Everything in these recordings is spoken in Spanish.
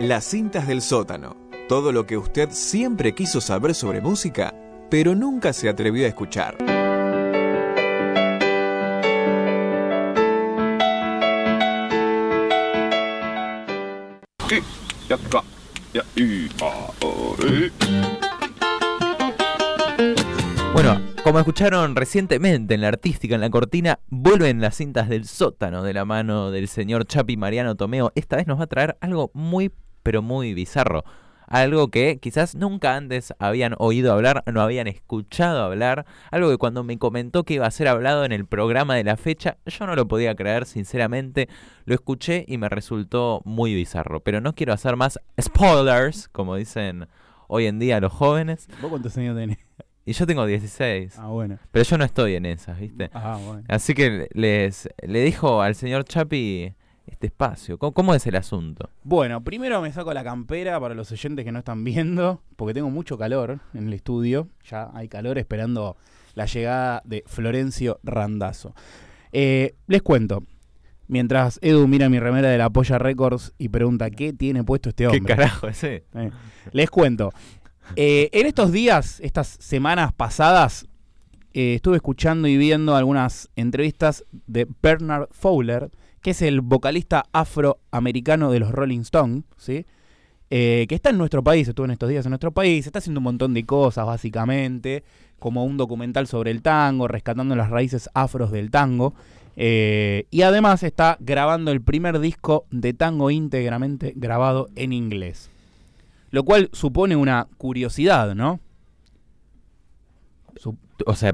Las cintas del sótano. Todo lo que usted siempre quiso saber sobre música, pero nunca se atrevió a escuchar. Bueno, como escucharon recientemente en la artística, en la cortina, vuelven las cintas del sótano de la mano del señor Chapi Mariano Tomeo. Esta vez nos va a traer algo muy, pero muy bizarro. Algo que quizás nunca antes habían oído hablar, no habían escuchado hablar. Algo que cuando me comentó que iba a ser hablado en el programa de la fecha, yo no lo podía creer, sinceramente. Lo escuché y me resultó muy bizarro. Pero no quiero hacer más spoilers, como dicen hoy en día los jóvenes. ¿Vos cuántos años tenés? Y yo tengo 16. Ah, bueno. Pero yo no estoy en esas, ¿viste? Ah, bueno. Así que les le dijo al señor Chapi este espacio. ¿Cómo, cómo es el asunto? Bueno, primero me saco la campera para los oyentes que no están viendo, porque tengo mucho calor en el estudio. Ya hay calor esperando la llegada de Florencio Randazzo. Eh, les cuento. Mientras Edu mira mi remera de la Polla Records y pregunta qué tiene puesto este hombre. ¿Qué carajo es ese? Eh, les cuento. Eh, en estos días, estas semanas pasadas, estuve escuchando y viendo algunas entrevistas de Bernard Fowler, que es el vocalista afroamericano de los Rolling Stones, ¿sí? Eh, que está en nuestro país, estuvo en estos días en nuestro país, está haciendo un montón de cosas básicamente, como un documental sobre el tango, rescatando las raíces afros del tango. eh, y además está grabando el primer disco de tango íntegramente grabado en inglés. Lo cual supone una curiosidad, ¿no? O sea,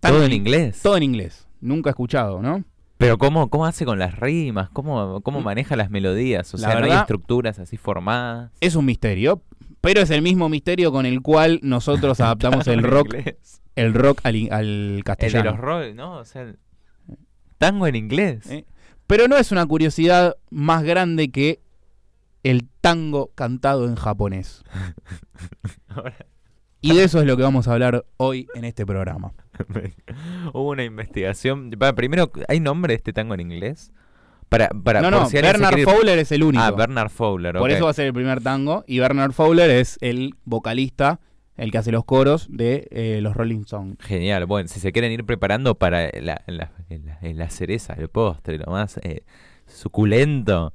todo en inglés. Todo en inglés. Nunca he escuchado, ¿no? Pero ¿cómo, cómo hace con las rimas? ¿Cómo, cómo Mm. maneja las melodías? O La sea, no hay estructuras así formadas. Es un misterio, pero es el mismo misterio con el cual nosotros adaptamos el rock, inglés. el rock al, al El de castellano. los roll, ¿no? O sea, el- tango en inglés. ¿Eh? Pero no es una curiosidad más grande que el tango cantado en japonés. Ahora, Y de eso es lo que vamos a hablar hoy en este programa. Hubo una investigación. Primero, ¿hay nombre de este tango en inglés? Para, para, no, no, si Bernard quiere- Fowler es el único. Ah, Bernard Fowler, Por eso va a ser el primer tango. Y Bernard Fowler es el vocalista, el que hace los coros de eh, los Rolling Stones. Genial. Bueno, si se quieren ir preparando para la, la, la- la cereza, el postre, lo más eh, suculento,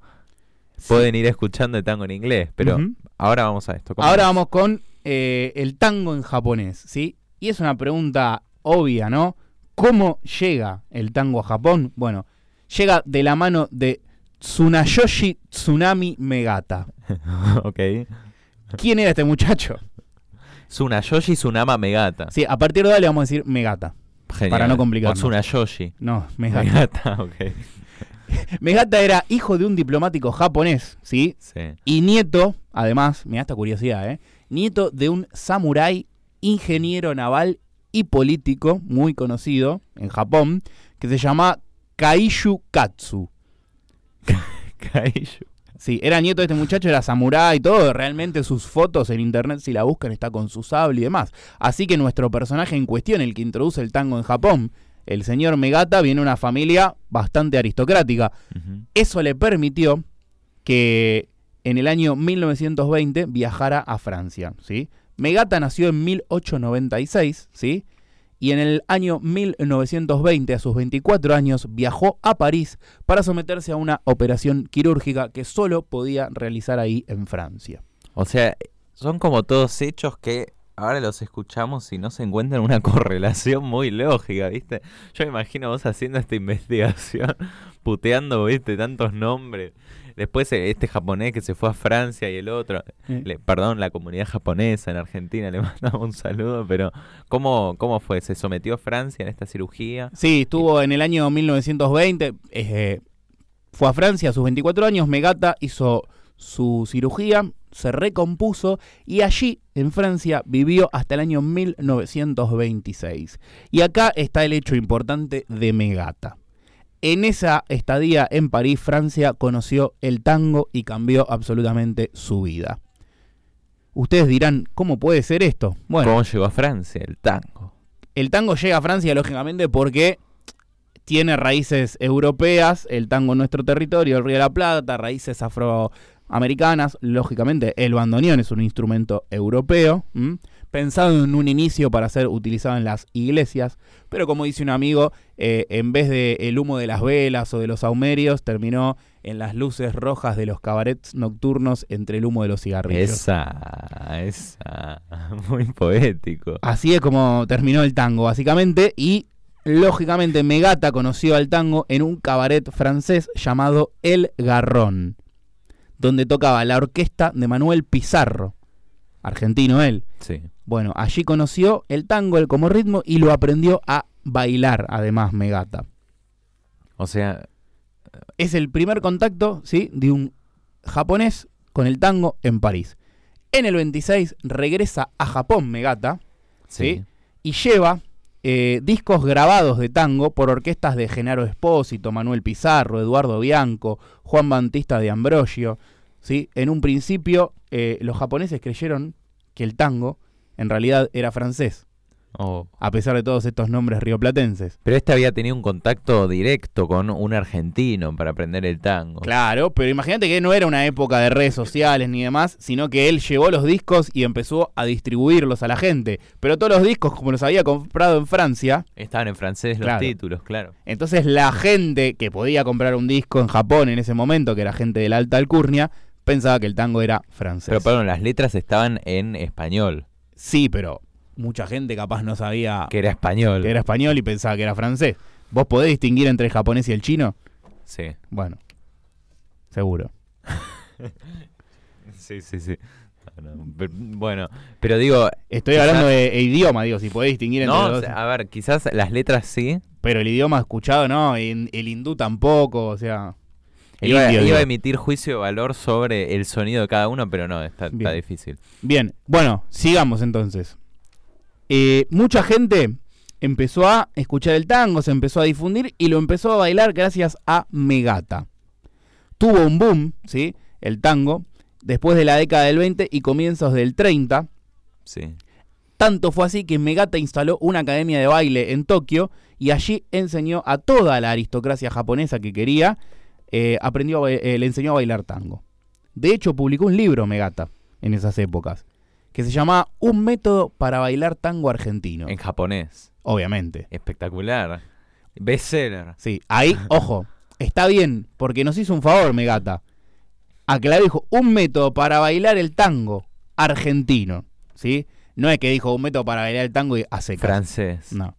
pueden ir escuchando el tango en inglés. Pero ahora vamos a esto. ¿Cómo Ahora es? vamos con eh, el tango en japonés, ¿sí? Y es una pregunta obvia, ¿no? ¿Cómo llega el tango a Japón? Bueno, llega de la mano de Tsunayoshi Tsunami Megata. ok. ¿Quién era este muchacho? Tsunayoshi Tsunama Megata. Sí, a partir de ahora le vamos a decir Megata. Genial. para no complicarnos. O Tsunayoshi. No, Megata. Megata, ok. Megata era hijo de un diplomático japonés, ¿sí? Sí. Y nieto, además, mira esta curiosidad, ¿eh? Nieto de un samurái, ingeniero naval y político muy conocido en Japón, que se llama Kaishu Katsu. Kaiju. Sí, era nieto de este muchacho, era samurái y todo. Realmente sus fotos en internet, si la buscan, está con su sable y demás. Así que nuestro personaje en cuestión, el que introduce el tango en Japón, el señor Megata, viene de una familia bastante aristocrática. Eso le permitió que en el año 1920 viajara a Francia, ¿sí? Megata nació en 1896, ¿sí? Y en el año 1920, a sus 24 años, viajó a París para someterse a una operación quirúrgica que solo podía realizar ahí en Francia. O sea, son como todos hechos que ahora los escuchamos y no se encuentran una correlación muy lógica, ¿viste? Yo me imagino vos haciendo esta investigación, puteando, ¿viste? Tantos nombres. Después eh, este japonés que se fue a Francia y el otro, Eh. le- perdón, la comunidad japonesa en Argentina, le mandamos un saludo, pero ¿cómo, ¿cómo fue? ¿Se sometió a Francia en esta cirugía? Sí, estuvo en el año 1920, eh, fue a Francia a sus 24 años, Megata hizo su cirugía, se recompuso y allí en Francia vivió hasta el año 1926. Y acá está el hecho importante de Megata. En esa estadía en París, Francia, conoció el tango y cambió absolutamente su vida. Ustedes dirán, ¿cómo puede ser esto? Bueno, ¿Cómo llegó a Francia el tango? el tango llega a Francia, lógicamente, porque tiene raíces europeas, el tango en nuestro territorio, el Río de la Plata, raíces afro, americanas. Lógicamente, el bandoneón es un instrumento europeo, ¿m? Pensado en un inicio para ser utilizado en las iglesias, pero como dice un amigo, eh, en vez de el humo de las velas o de los saumerios, terminó en las luces rojas de los cabarets nocturnos entre el humo de los cigarrillos. Esa, esa. Muy poético. Así es como terminó el tango, básicamente, y lógicamente Megata conoció al tango en un cabaret francés llamado El Garrón, donde tocaba la orquesta de Manuel Pizarro, argentino él. Sí. Bueno, allí conoció el tango, el como ritmo, y lo aprendió a bailar, además, Megata. O sea, Es el primer contacto, ¿sí?, de un japonés con el tango en París. En el 26 regresa a Japón Megata, sí. ¿sí? y lleva eh, discos grabados de tango por orquestas de Genaro Espósito, Manuel Pizarro, Eduardo Bianco, Juan Bautista de Ambrosio. ¿sí? En un principio, eh, los japoneses creyeron que el tango en realidad era francés, Oh. a pesar de todos estos nombres rioplatenses. Pero este había tenido un contacto directo con un argentino para aprender el tango. Claro, pero imagínate que no era una época de redes sociales ni demás, sino que él llevó los discos y empezó a distribuirlos a la gente. Pero todos los discos, como los había comprado en Francia, Estaban en francés los Claro. títulos, claro. Entonces la gente que podía comprar un disco en Japón en ese momento, que era gente de la alta alcurnia, pensaba que el tango era francés. Pero perdón, las letras estaban en español, Sí, pero mucha gente capaz no sabía que era español. que era español y pensaba que era francés. ¿Vos podés distinguir entre el japonés y el chino? Sí. Bueno, seguro. Sí, sí, sí. Bueno, pero digo, Estoy Quizás- hablando de, de idioma, digo, si podés distinguir entre no, los dos. a ver, quizás las letras sí. Pero el idioma escuchado no, y el hindú tampoco, o sea... El Iba, indio, iba a emitir juicio de valor sobre el sonido de cada uno, pero no, está, está Bien. difícil. Bien, bueno, sigamos entonces. Eh, mucha gente empezó a escuchar el tango, se empezó a difundir y lo empezó a bailar gracias a Megata. Tuvo un boom, ¿sí? El tango, después de la década del 20 y comienzos del 30. Sí. Tanto fue así que Megata instaló una academia de baile en Tokio y allí enseñó a toda la aristocracia japonesa que quería, eh, aprendió a eh, le enseñó a bailar tango. De hecho, publicó un libro Megata en esas épocas, que se llamaba Un método para bailar tango argentino. En japonés. Obviamente. Espectacular. Bestseller. Sí, ahí, ojo, está bien, porque nos hizo un favor Megata. Aclaró, dijo, un método para bailar el tango argentino. ¿Sí? No es que dijo un método para bailar el tango y hace Francés. No.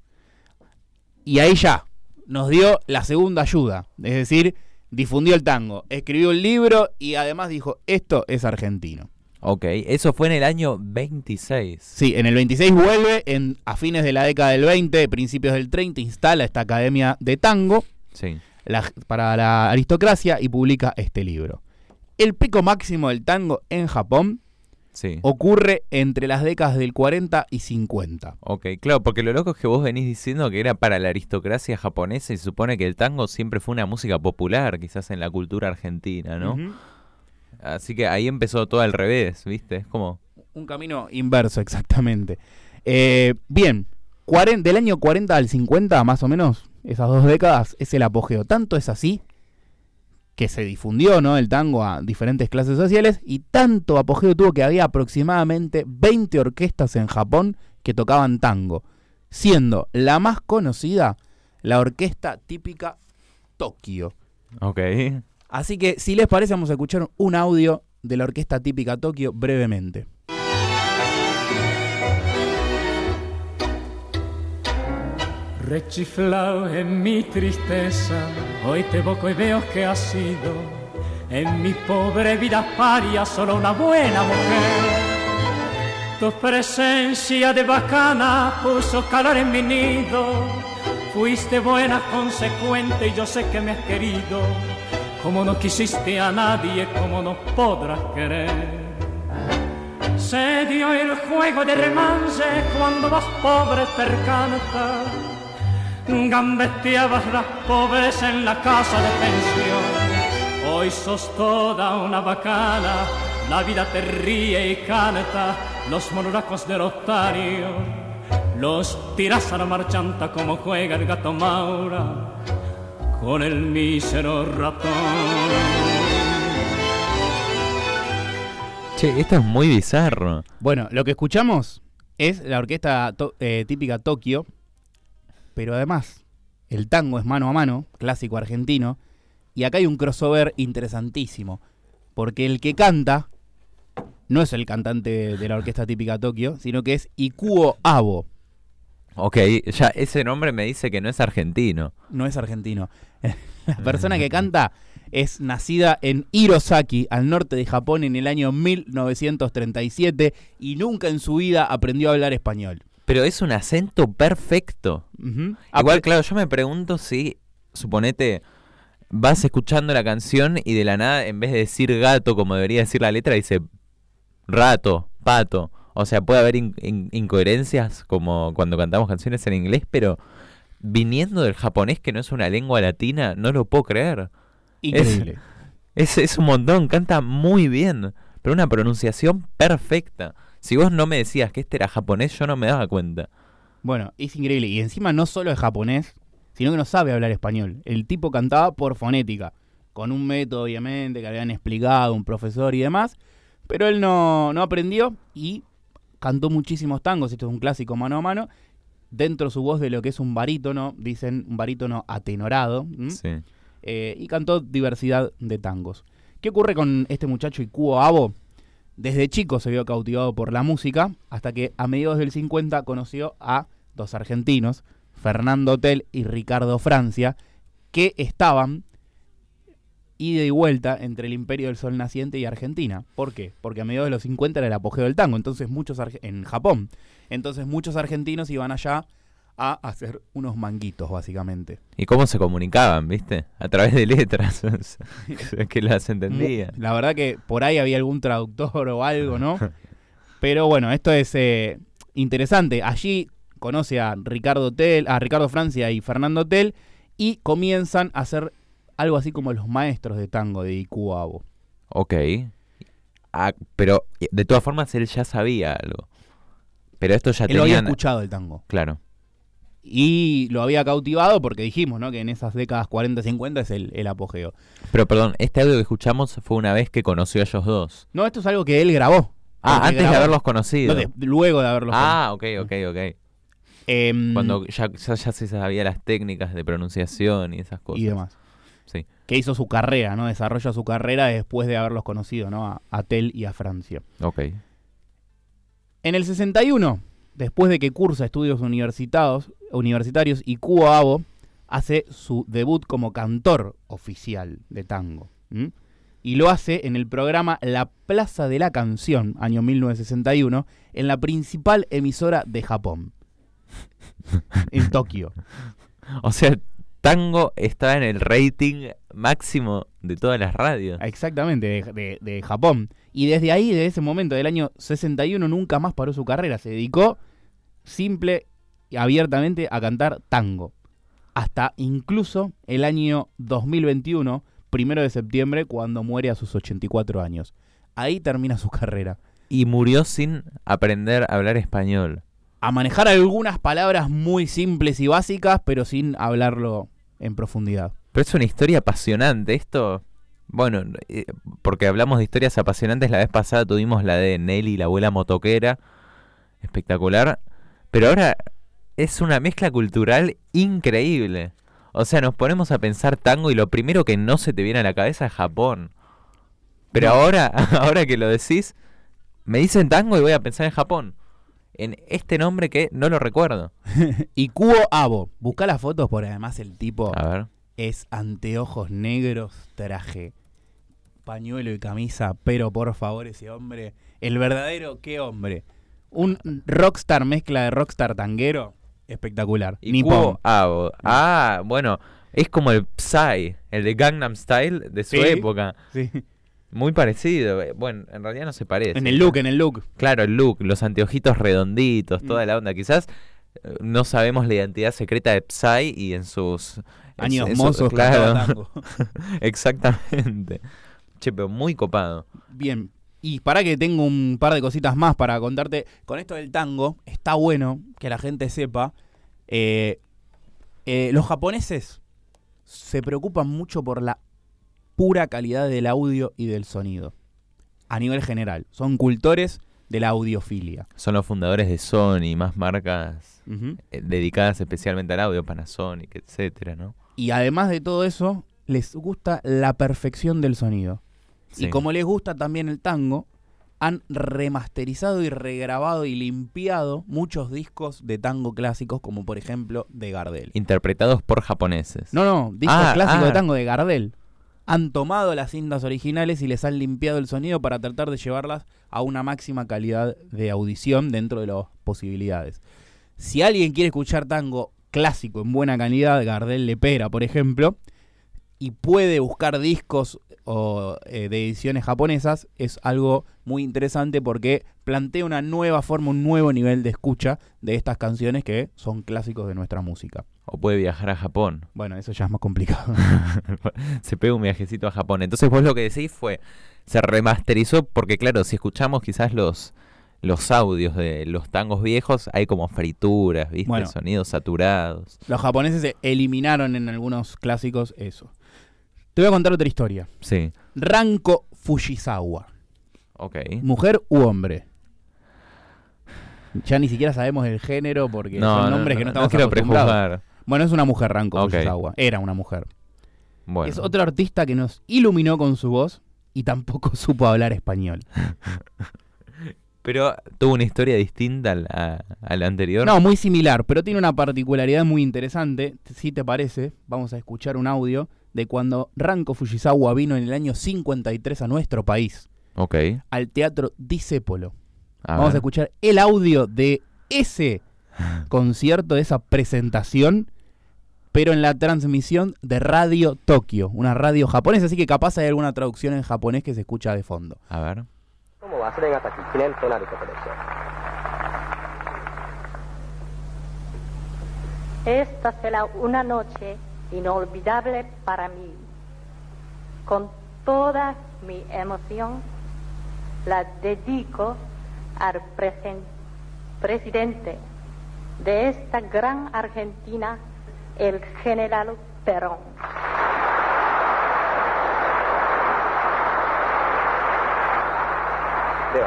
Y ahí ya, nos dio la segunda ayuda. Es decir, difundió el tango, escribió el libro y además dijo, esto es argentino. Ok, eso fue en el año 26. Sí, en el 26 vuelve, en, a fines de la década del 20, principios del 30, instala esta academia de tango Sí. la- para la aristocracia y publica este libro. El pico máximo del tango en Japón Sí. ocurre entre las décadas del 40 y 50. Ok, claro, porque lo loco es que vos venís diciendo que era para la aristocracia japonesa y se supone que el tango siempre fue una música popular, quizás en la cultura argentina, ¿no? Así que ahí empezó todo al revés, ¿viste? Es como... Un camino inverso, exactamente. Eh, bien, del año 40 al 50, más o menos, esas dos décadas, es el apogeo. Tanto es así que se difundió ¿no? el tango a diferentes clases sociales y tanto apogeo tuvo que había aproximadamente 20 orquestas en Japón que tocaban tango, siendo la más conocida la orquesta típica Tokio. Ok. Así que, si les parece, vamos a escuchar un audio de la orquesta típica Tokio brevemente. Rechiflao en mi tristeza, hoy te evoco y veo que has sido en mi pobre vida paria solo una buena mujer. Tu presencia de bacana puso calor en mi nido, fuiste buena, consecuente y yo sé que me has querido, como no quisiste a nadie, como no podrás querer. Se dio el juego de remance cuando vas pobre percanta. Gambeteabas las pobres en la casa de pensión. Hoy sos toda una bacana, la vida te ríe y canta. Los monolacos del otario los tiras a la marchanta como juega el gato Maura con el mísero ratón. Che, esto es muy bizarro. Bueno, lo que escuchamos es la orquesta to- eh, típica Tokio, pero además el tango es mano a mano, clásico argentino, y acá hay un crossover interesantísimo, porque el que canta no es el cantante de la orquesta típica Tokio, sino que es Ikuo Abo, Ok, ya ese nombre me dice que no es argentino. no es argentino. la persona que canta es nacida en Hirosaki, al norte de Japón, en el año 1937 y nunca en su vida aprendió a hablar español. Pero es un acento perfecto. Ujú. Igual, claro, yo me pregunto si, suponete, vas escuchando la canción y de la nada, en vez de decir gato como debería decir la letra, dice rato, pato. O sea, puede haber in- in- incoherencias como cuando cantamos canciones en inglés, pero viniendo del japonés, que no es una lengua latina, no lo puedo creer. Increíble. Es, es un montón, canta muy bien, pero una pronunciación perfecta. Si vos no me decías que este era japonés, yo no me daba cuenta. Bueno, es increíble. Y encima no solo es japonés, sino que no sabe hablar español. El tipo cantaba por fonética, con un método, obviamente, que habían explicado un profesor y demás. Pero él no, no aprendió y cantó muchísimos tangos. Esto es un clásico mano a mano. Dentro su voz de lo que es un barítono, dicen un barítono atenorado. Sí. eh, y cantó diversidad de tangos. ¿Qué ocurre con este muchacho Ikuo Abo? Desde chico se vio cautivado por la música, hasta que a mediados del 50 conoció a dos argentinos, Fernando Tel y Ricardo Francia, que estaban ida y vuelta entre el Imperio del Sol Naciente y Argentina. ¿Por qué? Porque a mediados de los 50 era el apogeo del tango, entonces muchos en Japón. Entonces muchos argentinos iban allá a hacer unos manguitos, básicamente. ¿Y cómo se comunicaban, viste? A través de letras. que las entendía. La verdad que por ahí había algún traductor o algo, ¿no? Pero bueno, esto es eh, interesante. Allí conoce a Ricardo Tel, a Ricardo Francia y Fernando Tel y comienzan a hacer algo así como los maestros de tango de Ikuabo. Ok. Ah, pero de todas formas él ya sabía algo. Pero esto ya Él lo había tenían... escuchado el tango Claro. Y lo había cautivado porque dijimos, ¿no? Que en esas décadas 40-50 es el, el apogeo. Pero perdón, este audio que escuchamos fue una vez que conoció a ellos dos. No, esto es algo que él grabó. Ah, antes de haberlos conocido. no, de- luego de haberlos ah, ok, ok, ok. Em, Cuando ya, ya, ya se sabía las técnicas de pronunciación y esas cosas. y demás. Sí. que hizo su carrera, ¿no? Desarrolla su carrera después de haberlos conocido, ¿no? A, a Tel y a Francia. Ok. En el 61, después de que cursa estudios universitados, universitarios, y Kuo Abo hace su debut como cantor oficial de tango. ¿m? Y lo hace en el programa La Plaza de la Canción, año 1961, en la principal emisora de Japón, en Tokio. O sea, Tango estaba en el rating máximo de todas las radios. Exactamente, de, de- de Japón. Y desde ahí, desde ese momento, del año 61, nunca más paró su carrera. Se dedicó simple y abiertamente a cantar tango. Hasta incluso el año 2021, primero de septiembre, cuando muere a sus 84 años. Ahí termina su carrera. Y murió sin aprender a hablar español. A manejar algunas palabras muy simples y básicas, pero sin hablarlo en profundidad. Pero es una historia apasionante. Esto, bueno, eh, porque hablamos de historias apasionantes, la vez pasada tuvimos la de Nelly, la abuela motoquera. Espectacular. Pero ahora es una mezcla cultural increíble. O sea, nos ponemos a pensar tango y lo primero que no se te viene a la cabeza es Japón. Pero No. ahora, ahora que lo decís, me dicen tango y voy a pensar en Japón. En este nombre que no lo recuerdo. Y Kuo Abo. Busca las fotos por además el tipo... A ver. es anteojos negros, traje, pañuelo y camisa, pero por favor ese hombre, el verdadero, ¿qué hombre? Un rockstar mezcla de rockstar tanguero, espectacular. Y Nippon. Abo. Ah, bueno, es como el Psy, el de Gangnam Style de su Sí. época. Sí. Muy parecido. eh, Bueno, en realidad no se parece. En el look, en el look. Claro, el look, los anteojitos redonditos, toda Mm. la onda. Quizás eh, no sabemos la identidad secreta de Psy y en sus Años su- en su- mozos, claro, exactamente. Che, pero muy copado. Bien. Y para que tengo un par de cositas más para contarte. Con esto del tango, está bueno que la gente sepa. eh, eh, los japoneses se preocupan mucho por la pura calidad del audio y del sonido. a nivel general. Son cultores de la audiofilia. Son los fundadores de Sony, más marcas eh, dedicadas especialmente al audio, Panasonic, etcétera, ¿no? Y además de todo eso, les gusta la perfección del sonido. Sí. Y como les gusta también el tango, han remasterizado y regrabado y limpiado muchos discos de tango clásicos, como por ejemplo de Gardel. Interpretados por japoneses. No, no, discos Ah, clásicos ah. de tango de Gardel. Han tomado las cintas originales y les han limpiado el sonido para tratar de llevarlas a una máxima calidad de audición dentro de las posibilidades. Si alguien quiere escuchar tango clásico en buena calidad, Gardel Lepera, por ejemplo, y puede buscar discos o, eh, de ediciones japonesas, es algo muy interesante porque plantea una nueva forma, un nuevo nivel de escucha de estas canciones que son clásicos de nuestra música. O puede viajar a Japón. Bueno, eso ya es más complicado. se pega un viajecito a Japón. Entonces vos lo que decís fue, se remasterizó porque claro, si escuchamos quizás los, los audios de los tangos viejos, hay como frituras, ¿viste? Bueno. Sonidos saturados. Los japoneses eliminaron en algunos clásicos eso. Te voy a contar otra historia. Sí, Ranko Fujisawa. ok. ¿Mujer u hombre? Ya ni siquiera sabemos el género porque son nombres que no estamos quiero acostumbrados. Bueno, es una mujer Ranko. Fujisawa. Era una mujer. Bueno, Es otro artista que nos iluminó con su voz y tampoco supo hablar español. pero tuvo una historia distinta a la, a la anterior. No, muy similar, pero tiene una particularidad muy interesante. Si te parece, vamos a escuchar un audio de cuando Ranko Fujisawa vino en el año 53 a nuestro país. Ok. Al teatro Disépolo. Vamos a escuchar el audio de ese concierto, de esa presentación, pero en la transmisión de Radio Tokio, una radio japonesa, así que capaz hay alguna traducción en japonés que se escucha de fondo. A ver. Esta será una noche inolvidable para mí. Con toda mi emoción la dedico al presidente de esta gran Argentina, el general Perón. で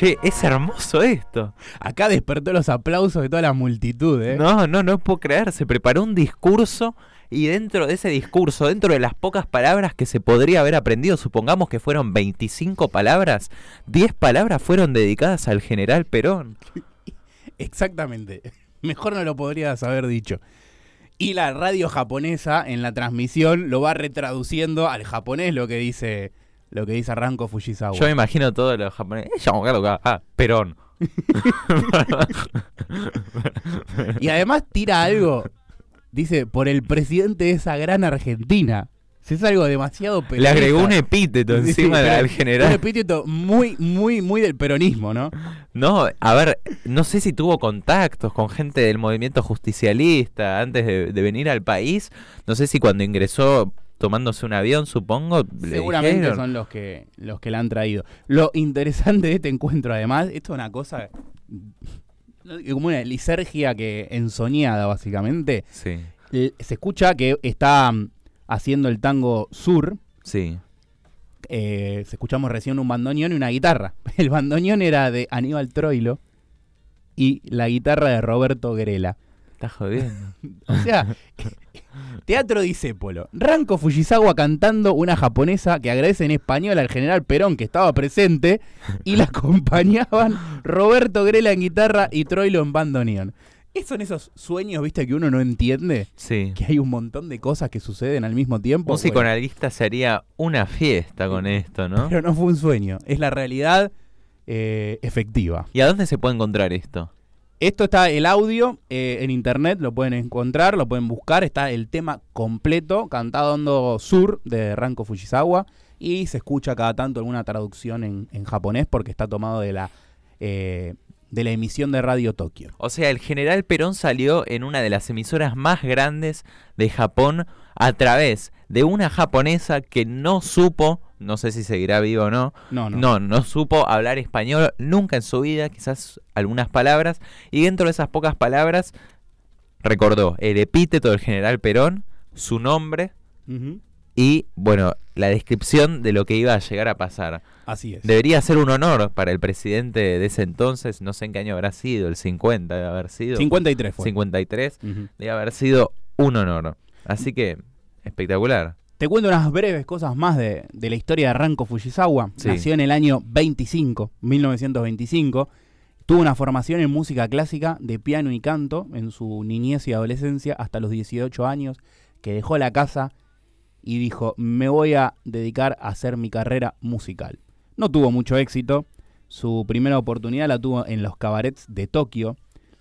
Che, es hermoso esto. Acá despertó los aplausos de toda la multitud, ¿eh? No, no, no puedo creer. Se preparó un discurso y dentro de ese discurso, dentro de las pocas palabras que se podría haber aprendido, supongamos que fueron 25 palabras, 10 palabras fueron dedicadas al general Perón. Exactamente. Mejor no lo podrías haber dicho. Y la radio japonesa en la transmisión lo va retraduciendo al japonés lo que dice lo que dice Ranko Fujisawa. Yo me imagino todos los japoneses. "Eh, Ah, Perón. Y además tira algo. Dice, por el presidente de esa gran Argentina. Si es algo demasiado Le peronista. agregó un epíteto Sí, encima del Un general. epíteto muy, muy, muy del peronismo, ¿no? No, a ver, no sé si tuvo contactos con gente del movimiento justicialista antes de, de venir al país. No sé si cuando ingresó tomándose un avión, supongo. Seguramente son los que, los que la han traído. Lo interesante de este encuentro, además, esto es una cosa como una lisergia que ensoñada, básicamente. Sí, Se escucha que está mm, haciendo el tango sur. sí. eh, se escuchamos recién un bandoneón y una guitarra. El bandoneón era de Aníbal Troilo y la guitarra de Roberto Grela. Estás jodiendo. O sea, Teatro Disépolo. Ranko Fujisawa cantando una japonesa que agradece en español al general Perón que estaba presente y la acompañaban Roberto Grela en guitarra y Troilo en bandoneón. ¿Esos son esos sueños, viste, que uno no entiende? Sí. Que hay un montón de cosas que suceden al mismo tiempo. Un Bueno, psicoanalista sería una fiesta con esto, ¿no? pero no fue un sueño, es la realidad eh, efectiva. ¿Y a dónde se puede encontrar esto? Esto está el audio eh, en internet, lo pueden encontrar, lo pueden buscar. Está el tema completo, cantado sur de Ranko Fujisawa. Y se escucha cada tanto alguna traducción en, en japonés porque está tomado de la, eh, de la emisión de Radio Tokio. O sea, el general Perón salió en una de las emisoras más grandes de Japón a través de una japonesa que no supo, no sé si seguirá viva o no, No, no. no, no supo hablar español nunca en su vida, quizás algunas palabras, y dentro de esas pocas palabras recordó el epíteto del general Perón, su nombre. Y, bueno, la descripción de lo que iba a llegar a pasar. Así es. Debería ser un honor para el presidente de ese entonces, no sé en qué año habrá sido, el 50 debe haber sido. 53 fue. 53, Ujú. debe haber sido un honor. Así que, espectacular. Te cuento unas breves cosas más de, de la historia de Ranko Fujisawa. Sí. Nació en el año 25, 1925. Tuvo una formación en música clásica de piano y canto en su niñez y adolescencia hasta los 18 años, que dejó la casa y dijo, me voy a dedicar a hacer mi carrera musical. No tuvo mucho éxito. Su primera oportunidad la tuvo en los cabarets de Tokio,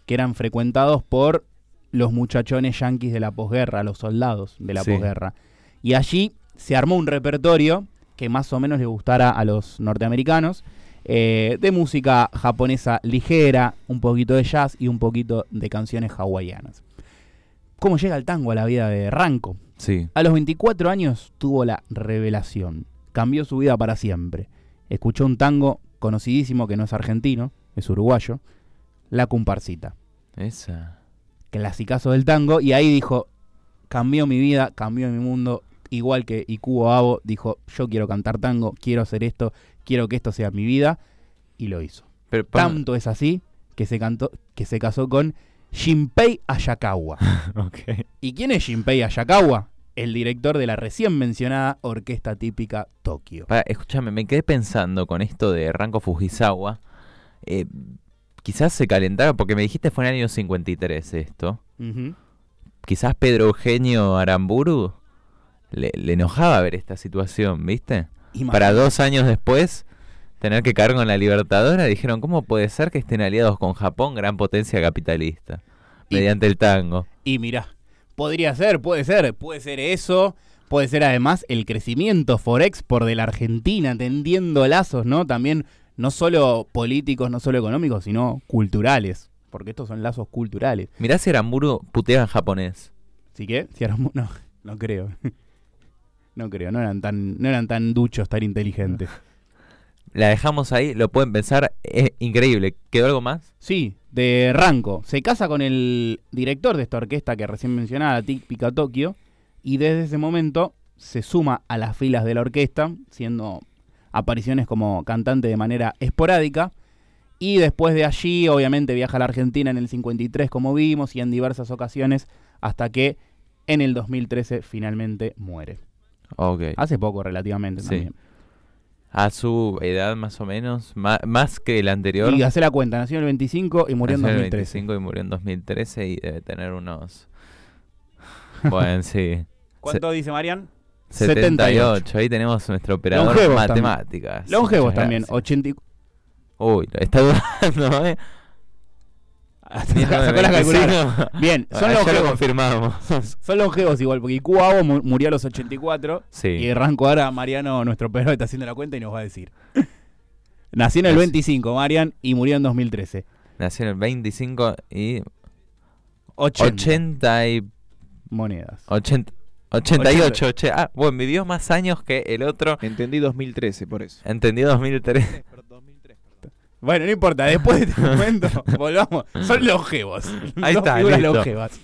que eran frecuentados por los muchachones yanquis de la posguerra, los soldados de la Sí. posguerra. Y allí se armó un repertorio que más o menos le gustara a los norteamericanos, eh, de música japonesa ligera, un poquito de jazz y un poquito de canciones hawaianas. ¿Cómo llega el tango a la vida de Ranko? Sí. A los 24 años tuvo la revelación. Cambió su vida para siempre. Escuchó un tango conocidísimo que no es argentino, es uruguayo, La Comparsita. Esa. Clasicazo del tango. Y ahí dijo, cambió mi vida, cambió mi mundo. Igual que Ikubo Abo dijo, yo quiero cantar tango, quiero hacer esto, quiero que esto sea mi vida. Y lo hizo. Pero, Tanto es así que se, cantó, que se casó con Shinpei Ayakawa. ¿Y quién es Shinpei Ayakawa? El director de la recién mencionada orquesta típica Tokio. Escúchame, me quedé pensando con esto de Ranko Fujisawa. eh, quizás se calentaba, porque me dijiste fue en el año 53 esto. Ujú. Quizás Pedro Eugenio Aramburu le, le enojaba ver esta situación, ¿viste? Imagínate. Para dos años después tener que caer con la Libertadora, dijeron, ¿cómo puede ser que estén aliados con Japón, gran potencia capitalista, Y- mediante el tango? Y mirá, podría ser, puede ser, puede ser eso, puede ser además el crecimiento forex por de la Argentina, tendiendo lazos, ¿no? También no solo políticos, no solo económicos, sino culturales, porque estos son lazos culturales. Mirá si Aramburu putea en japonés. Así que, si mu- no, no creo. No creo, no eran tan, no eran tan duchos, tan inteligentes. La dejamos ahí, lo pueden pensar, es increíble. ¿Quedó algo más? Sí, de Ranco. Se casa con el director de esta orquesta que recién mencionaba, Típica Tokio, y desde ese momento se suma a las filas de la orquesta, siendo apariciones como cantante de manera esporádica. Y después de allí, obviamente, viaja a la Argentina en el 53, como vimos, y en diversas ocasiones, hasta que en el 2013 finalmente muere. Ok. Hace poco, relativamente, Sí. también. A su edad más o menos, ma- más, que el anterior. Y hace la cuenta, nació en el 25 y murió en Nació el 2013. 25 y murió en 2013 y debe tener unos... Bueno, sí. ¿Cuánto dice Marian? 78. Ahí tenemos nuestro operador de Longevos también. matemáticas. Longevos también, gracias. 80 y- Uy, está dudando, ¿eh? Sacó la calculadora. Bien, son Ah, ya lo confirmamos. Son longevos igual, porque Cuabo mu- murió a los 84 sí. y arranco ahora Mariano, nuestro operador, está haciendo la cuenta y nos va a decir. Nació en el Así. 25, Marian, y murió en 2013. Nació en el 25 y 80, 80 y... monedas. 80, 88. oche- ah, bueno, vivió más años que el otro. Entendí 2013, por eso. Entendí 2003. Bueno, no importa, después de este momento, volvamos. Son longevos. Ahí Dos está, listo. longevas.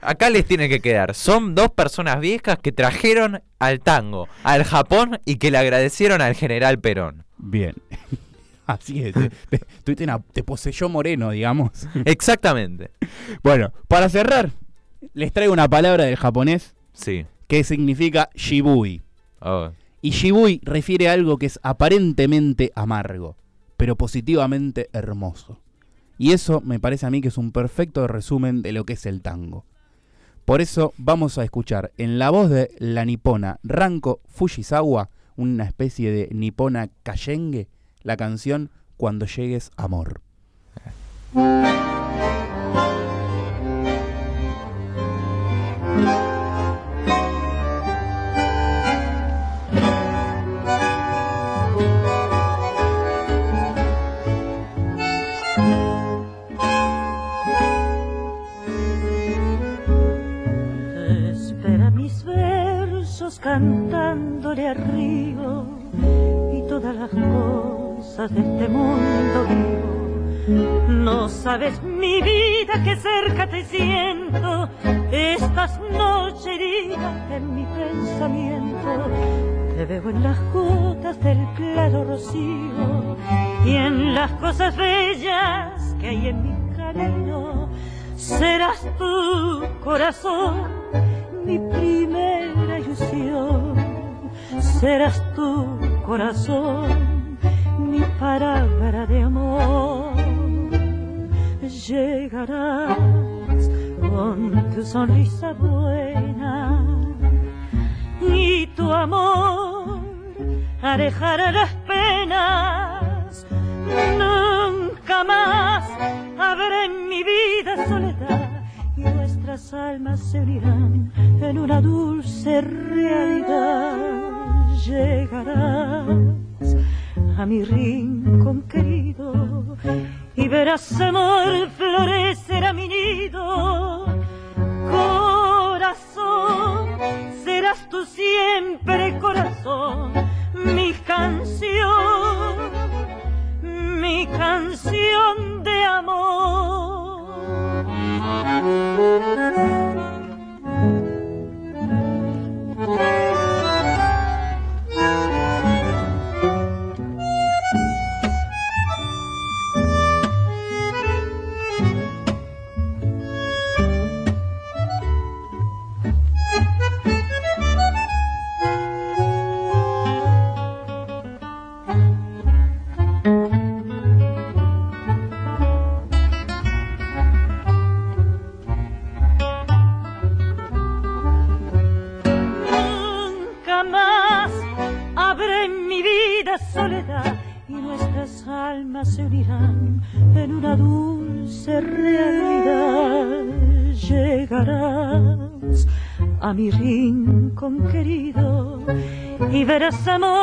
Acá les tiene que quedar. Son dos personas viejas que trajeron al tango, al Japón y que le agradecieron al general Perón. Bien. Así es, te, te- te poseyó Moreno, digamos. Exactamente. Bueno, para cerrar, les traigo una palabra del japonés Sí. que significa shibui. Oh, Y shibui refiere a algo que es aparentemente amargo, pero positivamente hermoso. Y eso me parece a mí que es un perfecto resumen de lo que es el tango. Por eso vamos a escuchar en la voz de la nipona Ranko Fujisawa, una especie de nipona kayenge, la canción Cuando llegues amor. cantándole al río y todas las cosas de este mundo vivo. No sabes mi vida que cerca te siento, estas noches heridas en mi pensamiento. Te veo en las gotas del claro rocío y en las cosas bellas que hay en mi camino. Serás tu corazón mi primera Serás tu corazón mi palabra de amor. Llegarás con tu sonrisa buena y tu amor alejará las penas. Nunca más habrá en mi vida soledad nuestras almas se unirán en una dulce realidad. Llegarás a mi rincón querido y verás amor florecer a mi nido. Rincón